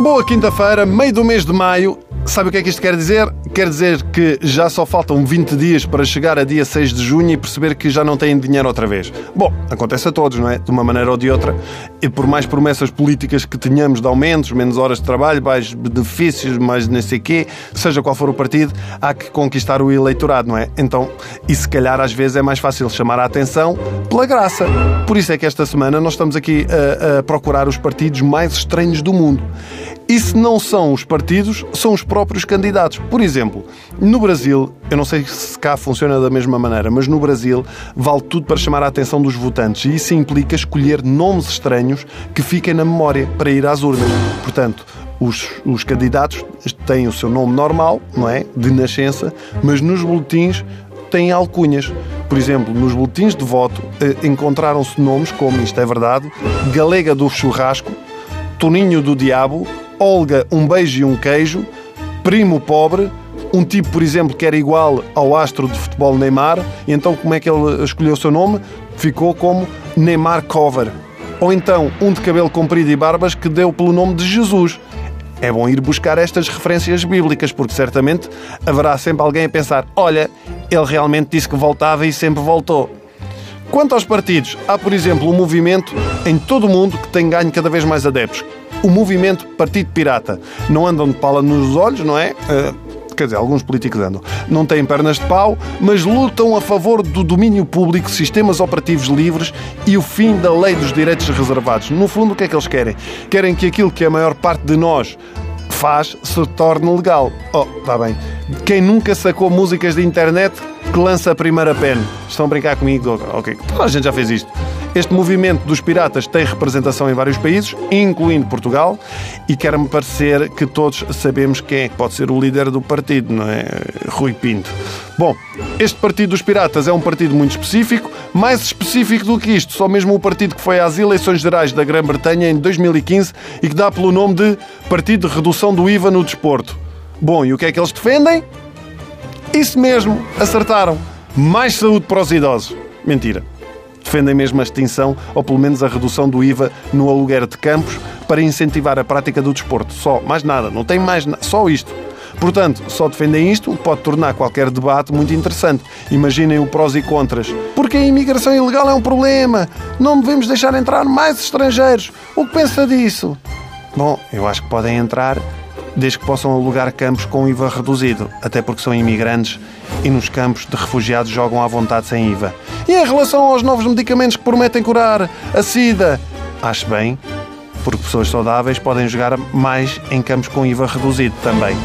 Boa quinta-feira, meio do mês de maio. Sabe o que é que isto quer dizer? Quer dizer que já só faltam 20 dias para chegar a dia 6 de junho e perceber que já não têm dinheiro outra vez. Bom, acontece a todos, não é? De uma maneira ou de outra. E por mais promessas políticas que tenhamos de aumentos, menos horas de trabalho, mais benefícios, mais não sei quê, seja qual for o partido, há que conquistar o eleitorado, não é? Então, e se calhar às vezes é mais fácil chamar a atenção pela graça. Por isso é que esta semana nós estamos aqui a, a procurar os partidos mais estranhos do mundo. E se não são os partidos, são os próprios candidatos. Por exemplo, no Brasil, eu não sei se cá funciona da mesma maneira, mas no Brasil vale tudo para chamar a atenção dos votantes e isso implica escolher nomes estranhos que fiquem na memória para ir às urnas. Portanto, os, os, candidatos têm o seu nome normal, não é? De nascença, mas nos boletins têm alcunhas. Por exemplo, nos boletins de voto eh, encontraram-se nomes como, isto é verdade, Galega do Churrasco, Toninho do Diabo, Olga, um beijo e um queijo, Primo Pobre, um tipo, por exemplo, que era igual ao astro de futebol Neymar, e então como é que ele escolheu o seu nome? Ficou como Neymar Cover. Ou então um de cabelo comprido e barbas que deu pelo nome de Jesus. É bom ir buscar estas referências bíblicas, porque certamente haverá sempre alguém a pensar: olha, ele realmente disse que voltava e sempre voltou. Quanto aos partidos, há, por exemplo, um movimento em todo o mundo que tem ganho cada vez mais adeptos o movimento Partido Pirata. Não andam de pala nos olhos, não é? Uh, quer dizer, alguns políticos andam, não têm pernas de pau, mas lutam a favor do domínio público, sistemas operativos livres e o fim da lei dos direitos reservados. No fundo, o que é que eles querem? Querem que aquilo que a maior parte de nós faz se torne legal. Oh, está bem. Quem nunca sacou músicas de internet que lança a primeira pen? Estão a brincar comigo? Ok, a gente já fez isto. Este movimento dos piratas tem representação em vários países, incluindo Portugal, e quer-me parecer que todos sabemos quem é pode ser o líder do partido, não é? Rui Pinto. Bom, este Partido dos Piratas é um partido muito específico, mais específico do que isto, só mesmo o partido que foi às eleições gerais da Grã-Bretanha em 2015 e que dá pelo nome de Partido de Redução do IVA no Desporto. Bom, e o que é que eles defendem? Isso mesmo, acertaram. Mais saúde para os idosos. Mentira defendem mesmo a extinção ou pelo menos a redução do IVA no aluguer de campos para incentivar a prática do desporto. Só, mais nada, não tem mais nada, só isto. Portanto, só defendem isto pode tornar qualquer debate muito interessante. Imaginem o prós e contras. Porque a imigração ilegal é um problema. Não devemos deixar entrar mais estrangeiros. O que pensa disso? Bom, eu acho que podem entrar desde que possam alugar campos com IVA reduzido, até porque são imigrantes e nos campos de refugiados jogam à vontade sem IVA. E em relação aos novos medicamentos que prometem curar a SIDA, acho bem, porque pessoas saudáveis podem jogar mais em campos com IVA reduzido também.